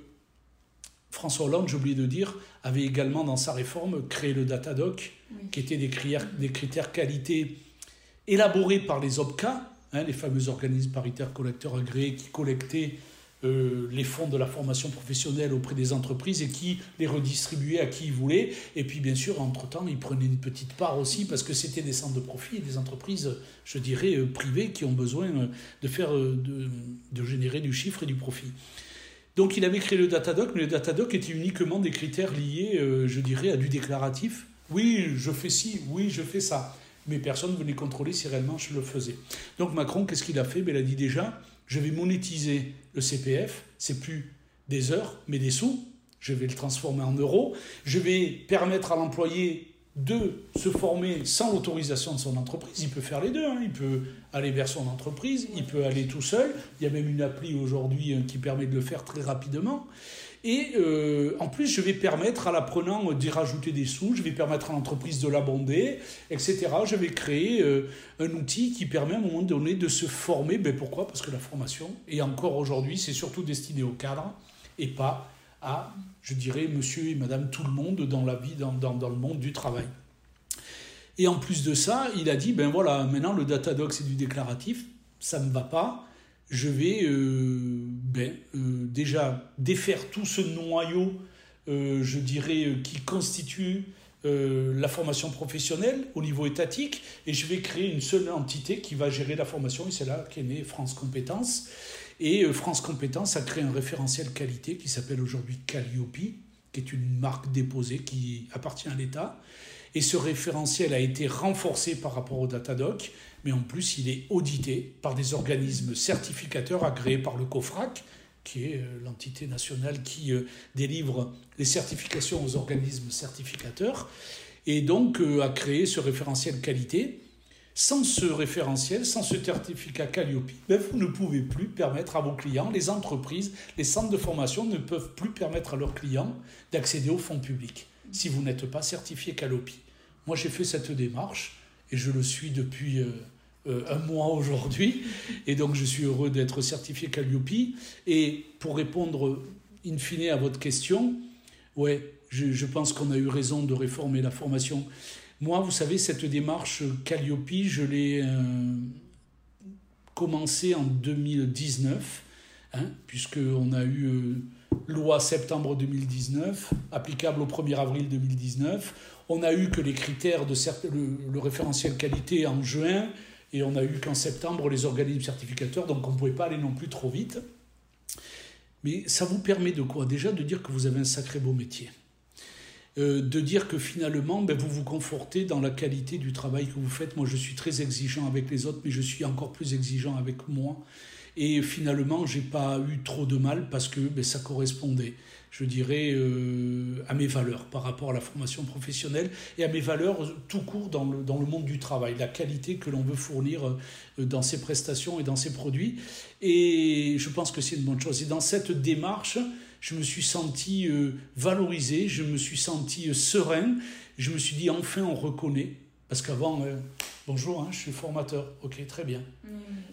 François Hollande, j'ai oublié de dire, avait également dans sa réforme créé le Datadoc, qui était des critères, des critères qualité élaborés par les OPCA, hein, les fameux organismes paritaires collecteurs agréés qui collectaient euh, les fonds de la formation professionnelle auprès des entreprises et qui les redistribuaient à qui ils voulaient. Et puis, bien sûr, entre-temps, ils prenaient une petite part aussi parce que c'était des centres de profit et des entreprises, je dirais, euh, privées qui ont besoin euh, de, faire, de, générer du chiffre et du profit. Donc il avait créé le Datadoc, mais le Datadoc était uniquement des critères liés, je dirais, à du déclaratif. Oui, je fais ci, oui, je fais ça. Mais personne ne venait contrôler si réellement je le faisais. Donc Macron, qu'est-ce qu'il a fait? Ben, Il a dit déjà, je vais monétiser le CPF, c'est plus des heures, mais des sous. Je vais le transformer en euros. Je vais permettre à l'employé de se former sans l'autorisation de son entreprise. Il peut faire les deux. Hein. Il peut aller vers son entreprise, il peut aller tout seul. Il y a même une appli aujourd'hui hein, qui permet de le faire très rapidement. Et euh, en plus, je vais permettre à l'apprenant d'y rajouter des sous, je vais permettre à l'entreprise de l'abonder, etc. Je vais créer euh, un outil qui permet à un moment donné de se former. Ben pourquoi? Parce que la formation, et encore aujourd'hui, c'est surtout destiné au cadre et pas à, je dirais, monsieur et madame tout le monde dans la vie, dans, dans, dans le monde du travail. Et en plus de ça, il a dit, ben voilà, maintenant le Datadoc c'est du déclaratif, ça ne va pas je vais euh, ben, euh, déjà défaire tout ce noyau, euh, je dirais, qui constitue euh, la formation professionnelle au niveau étatique et je vais créer une seule entité qui va gérer la formation et c'est là qu'est née France Compétences. Et euh, France Compétences a créé un référentiel qualité qui s'appelle aujourd'hui Calliope, qui est une marque déposée qui appartient à l'État. Et ce référentiel a été renforcé par rapport au Datadoc, mais en plus il est audité par des organismes certificateurs agréés par le COFRAC, qui est euh, l'entité nationale qui euh, délivre les certifications aux organismes certificateurs, et donc euh, a créé ce référentiel qualité. Sans ce référentiel, sans ce certificat Calliope, ben, vous ne pouvez plus permettre à vos clients, les entreprises, les centres de formation ne peuvent plus permettre à leurs clients d'accéder aux fonds publics si vous n'êtes pas certifié Calliope. Moi, j'ai fait cette démarche et je le suis depuis euh, un mois aujourd'hui. Et donc, je suis heureux d'être certifié Calliope. Et pour répondre in fine à votre question, ouais, je, pense qu'on a eu raison de réformer la formation. Moi, vous savez, cette démarche Calliope, je l'ai euh, commencé en 2019, hein, puisqu'on a eu euh, loi septembre 2019, applicable au 1er avril 2019. On a eu que les critères de le, référentiel qualité en juin, et on a eu qu'en septembre les organismes certificateurs, donc on ne pouvait pas aller non plus trop vite. Mais ça vous permet de quoi? Déjà de dire que vous avez un sacré beau métier. Euh, de dire que finalement, ben, vous vous confortez dans la qualité du travail que vous faites. Moi, je suis très exigeant avec les autres, mais je suis encore plus exigeant avec moi. Et finalement, j'ai pas eu trop de mal parce que ben, ça correspondait je dirais, euh, à mes valeurs par rapport à la formation professionnelle et à mes valeurs tout court dans le, dans le monde du travail, la qualité que l'on veut fournir euh, dans ses prestations et dans ses produits. Et je pense que c'est une bonne chose. Et dans cette démarche, je me suis senti euh, valorisé, je me suis senti serein, je me suis dit enfin on reconnaît, parce qu'avant Bonjour, hein, je suis formateur. Ok, très bien.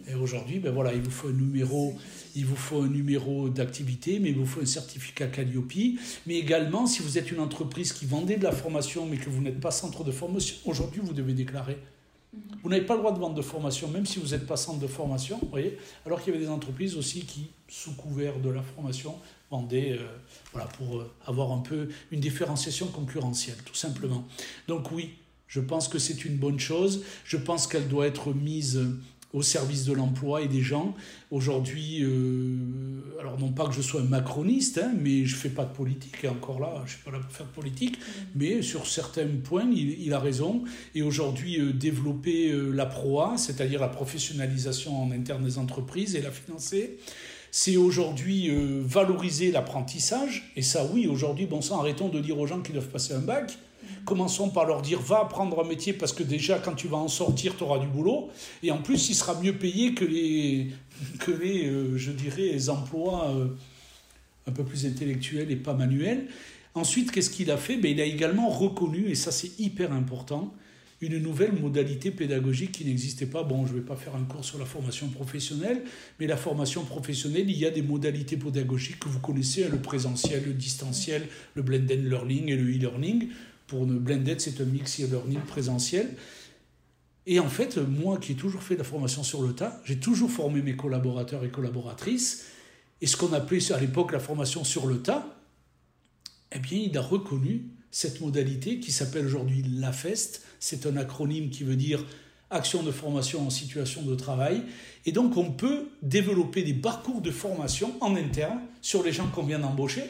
Et aujourd'hui, ben voilà, il vous faut un numéro, il vous faut un numéro d'activité, mais il vous faut un certificat Calliope. Mais également, si vous êtes une entreprise qui vendait de la formation, mais que vous n'êtes pas centre de formation, aujourd'hui, vous devez déclarer. Mm-hmm. Vous n'avez pas le droit de vendre de formation, même si vous n'êtes pas centre de formation, voyez. Alors qu'il y avait des entreprises aussi qui, sous couvert de la formation, vendaient, euh, voilà, pour euh, avoir un peu une différenciation concurrentielle, tout simplement. Donc oui, je pense que c'est une bonne chose. Je pense qu'elle doit être mise au service de l'emploi et des gens. Aujourd'hui, euh, alors non pas que je sois un macroniste, hein, mais je ne fais pas de politique, et encore là, je ne suis pas là pour faire de politique, mais sur certains points, il, a raison. Et aujourd'hui, euh, développer euh, la proa, c'est-à-dire la professionnalisation en interne des entreprises et la financer, c'est aujourd'hui valoriser l'apprentissage. Et ça, oui, aujourd'hui, bon sang, arrêtons de dire aux gens qu'ils doivent passer un bac commençons par leur dire va apprendre un métier parce que déjà quand tu vas en sortir, tu auras du boulot. Et en plus, il sera mieux payé que les, que les euh, je dirais, emplois euh, un peu plus intellectuels et pas manuels. Ensuite, qu'est-ce qu'il a fait? Ben, Il a également reconnu, et ça c'est hyper important, une nouvelle modalité pédagogique qui n'existait pas. Bon, je ne vais pas faire un cours sur la formation professionnelle, mais la formation professionnelle, il y a des modalités pédagogiques que vous connaissez, le présentiel, le distanciel, le blended learning et le e-learning. Pour une blended, c'est un mix e-learning présentiel. Et en fait, moi qui ai toujours fait de la formation sur le tas, j'ai toujours formé mes collaborateurs et collaboratrices. Et ce qu'on appelait à l'époque la formation sur le tas, eh bien, il a reconnu cette modalité qui s'appelle aujourd'hui l'AFEST. C'est un acronyme qui veut dire Action de formation en situation de travail. Et donc, on peut développer des parcours de formation en interne sur les gens qu'on vient d'embaucher.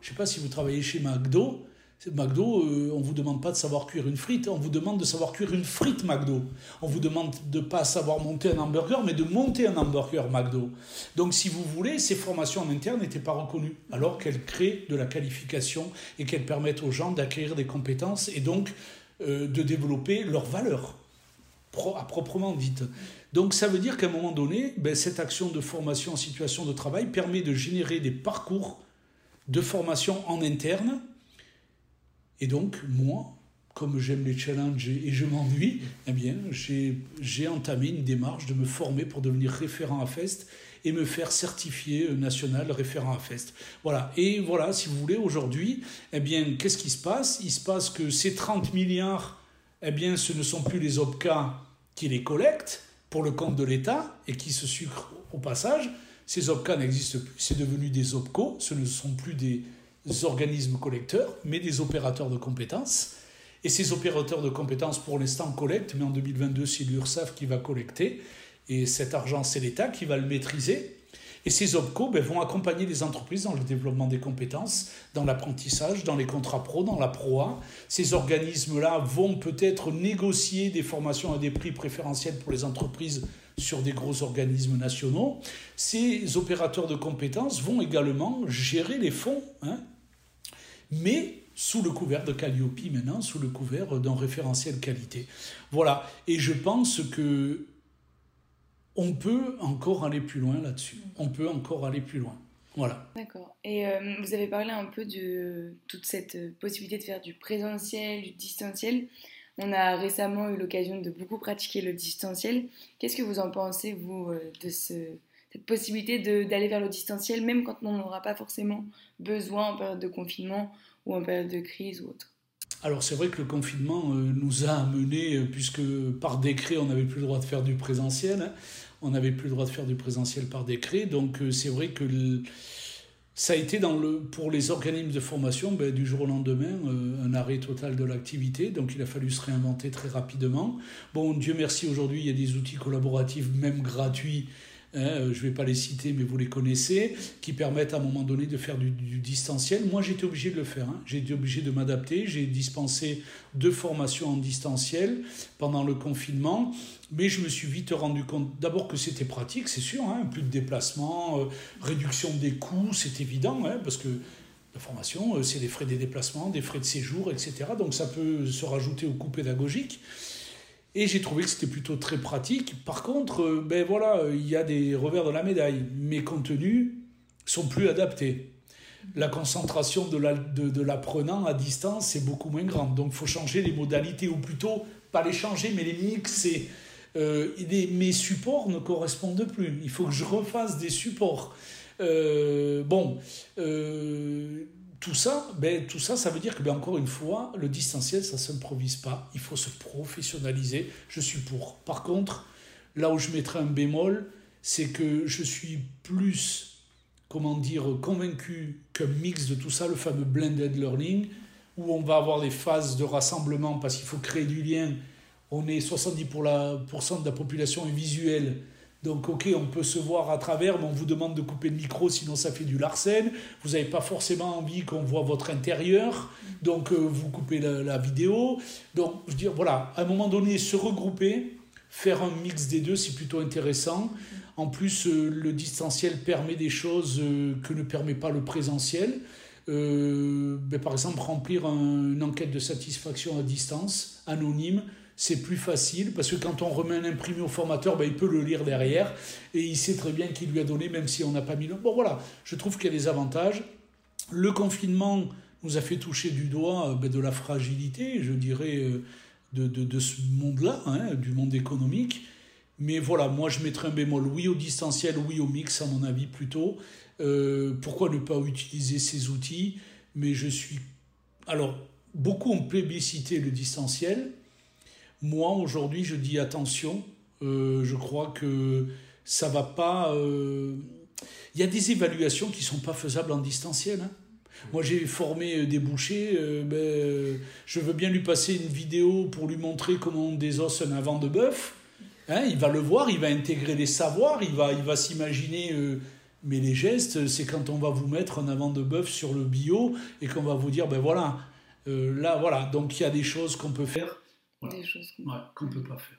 Je ne sais pas si vous travaillez chez McDo. McDo, euh, on ne vous demande pas de savoir cuire une frite, on vous demande de savoir cuire une frite McDo. On vous demande de ne pas savoir monter un hamburger, mais de monter un hamburger McDo. Donc si vous voulez, ces formations en interne n'étaient pas reconnues, alors qu'elles créent de la qualification et qu'elles permettent aux gens d'acquérir des compétences et donc euh, de développer leurs valeurs, à proprement dites. Donc ça veut dire qu'à un moment donné, ben, cette action de formation en situation de travail permet de générer des parcours de formation en interne et donc, moi, comme j'aime les challenges et je m'ennuie, eh bien, j'ai entamé une démarche de me former pour devenir référent à FEST et me faire certifier national référent à FEST. Voilà. Et voilà, si vous voulez, aujourd'hui, eh bien, qu'est-ce qui se passe? Il se passe que ces 30 milliards, eh bien, ce ne sont plus les OPCA qui les collectent pour le compte de l'État et qui se sucrent au passage. Ces OPCA n'existent plus. C'est devenu des OPCO. Ce ne sont plus des organismes collecteurs, mais des opérateurs de compétences. Et ces opérateurs de compétences, pour l'instant, collectent, mais en 2022, c'est l'URSSAF qui va collecter. Et cet argent, c'est l'État qui va le maîtriser. Et ces OPCO ben, vont accompagner les entreprises dans le développement des compétences, dans l'apprentissage, dans les contrats pro, dans la PROA. Ces organismes-là vont peut-être négocier des formations à des prix préférentiels pour les entreprises sur des gros organismes nationaux. Ces opérateurs de compétences vont également gérer les fonds, hein, mais sous le couvert de Calliope maintenant, sous le couvert d'un référentiel qualité. Voilà, et je pense que on peut encore aller plus loin là-dessus. On peut encore aller plus loin. Voilà. D'accord. Et euh, vous avez parlé un peu de toute cette possibilité de faire du présentiel, du distanciel. On a récemment eu l'occasion de beaucoup pratiquer le distanciel. Qu'est-ce que vous en pensez, vous, euh, de cette possibilité d'aller vers le distanciel, même quand on n'aura pas forcément besoin en période de confinement ou en période de crise ou autre alors c'est vrai que le confinement euh, nous a amené, puisque par décret on n'avait plus le droit de faire du présentiel, hein, on n'avait plus le droit de faire du présentiel par décret. Donc euh, c'est vrai que ça a été pour les organismes de formation ben, du jour au lendemain euh, un arrêt total de l'activité. Donc il a fallu se réinventer très rapidement. Bon, Dieu merci, aujourd'hui il y a des outils collaboratifs, même gratuits, Hein, euh, je ne vais pas les citer, mais vous les connaissez, qui permettent à un moment donné de faire du, distanciel. Moi, j'étais obligé de le faire. Hein. J'ai été obligé de m'adapter. J'ai dispensé deux formations en distanciel pendant le confinement. Mais je me suis vite rendu compte, d'abord que c'était pratique, c'est sûr, hein, plus de déplacements, euh, réduction des coûts, c'est évident, parce que la formation, euh, c'est des frais des déplacements, des frais de séjour, etc. Donc ça peut se rajouter au coût pédagogique. Et j'ai trouvé que c'était plutôt très pratique. Par contre, euh, ben voilà, il y a des revers de la médaille. Mes contenus sont plus adaptés. La concentration de l'apprenant de, à distance est beaucoup moins grande. Donc il faut changer les modalités, ou plutôt pas les changer, mais les mixer. Euh, mes supports ne correspondent plus. Il faut que je refasse des supports. Euh, bon, tout ça, ben, tout ça, ça veut dire que, ben, encore une fois, le distanciel, ça ne s'improvise pas. Il faut se professionnaliser. Je suis pour. Par contre, là où je mettrai un bémol, c'est que je suis plus, comment dire, convaincu qu'un mix de tout ça, le fameux blended learning, où on va avoir des phases de rassemblement parce qu'il faut créer du lien. On est 70% de la population est visuelle donc, ok, on peut se voir à travers, mais on vous demande de couper le micro, sinon ça fait du larcène. Vous n'avez pas forcément envie qu'on voit votre intérieur, donc euh, vous coupez la, vidéo. Donc, je veux dire, voilà, à un moment donné, se regrouper, faire un mix des deux, c'est plutôt intéressant. En plus, euh, le distanciel permet des choses euh, que ne permet pas le présentiel. Ben, par exemple, remplir une enquête de satisfaction à distance, anonyme, c'est plus facile parce que quand on remet un imprimé au formateur, ben, il peut le lire derrière et il sait très bien qu'il lui a donné, même si on n'a pas mis le. Bon, voilà, je trouve qu'il y a des avantages. Le confinement nous a fait toucher du doigt euh, ben, de la fragilité, je dirais, euh, de, de, ce monde-là, hein, du monde économique. Mais voilà, moi je mettrais un bémol oui au distanciel, oui au mix, à mon avis plutôt. Euh, pourquoi ne pas utiliser ces outils? Mais je suis. Alors, beaucoup ont plébiscité le distanciel. Moi, aujourd'hui, je dis attention. Euh, je crois que ça va pas. Euh, il y a des évaluations qui sont pas faisables en distanciel. Hein. Moi, j'ai formé euh, des bouchers. Ben, je veux bien lui passer une vidéo pour lui montrer comment on désosse un avant de bœuf. Hein, il va le voir, il va intégrer les savoirs, il va, il va s'imaginer. mais les gestes, c'est quand on va vous mettre un avant de bœuf sur le bio et qu'on va vous dire, ben voilà, là, voilà. Donc, il y a des choses qu'on peut faire des choses qu'on ne peut pas faire.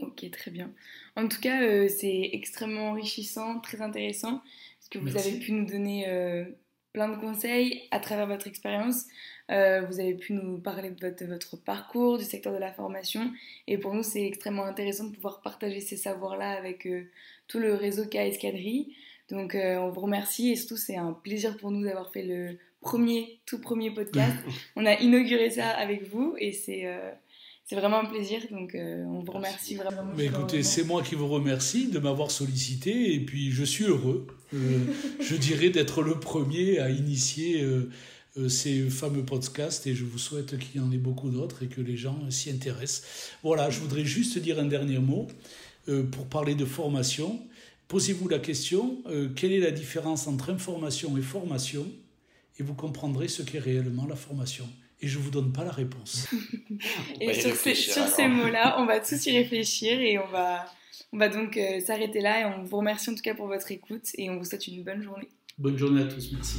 Ok, très bien. En tout cas, euh, c'est extrêmement enrichissant, très intéressant, parce que vous avez pu nous donner euh, plein de conseils à travers votre expérience. Euh, vous avez pu nous parler de votre, votre, parcours, du secteur de la formation, et pour nous, c'est extrêmement intéressant de pouvoir partager ces savoirs-là avec tout le réseau K Escadrille. Donc, on vous remercie, et surtout, c'est un plaisir pour nous d'avoir fait le premier, tout premier podcast. on a inauguré ça avec vous, et c'est c'est vraiment un plaisir. Donc, euh, on vous remercie vraiment. Mais écoutez, c'est moi qui vous remercie de m'avoir sollicité. Et puis, je suis heureux, euh, je dirais, d'être le premier à initier euh, ces fameux podcasts. Et je vous souhaite qu'il y en ait beaucoup d'autres et que les gens s'y intéressent. Voilà, je voudrais juste dire un dernier mot pour parler de formation. Posez-vous la question quelle est la différence entre information et formation? Et vous comprendrez ce qu'est réellement la formation. Et je vous donne pas la réponse. et sur, ces, sur ces mots-là, on va tous y réfléchir et on va, on va donc euh, s'arrêter là et on vous remercie en tout cas pour votre écoute et on vous souhaite une bonne journée. Bonne journée à tous, merci.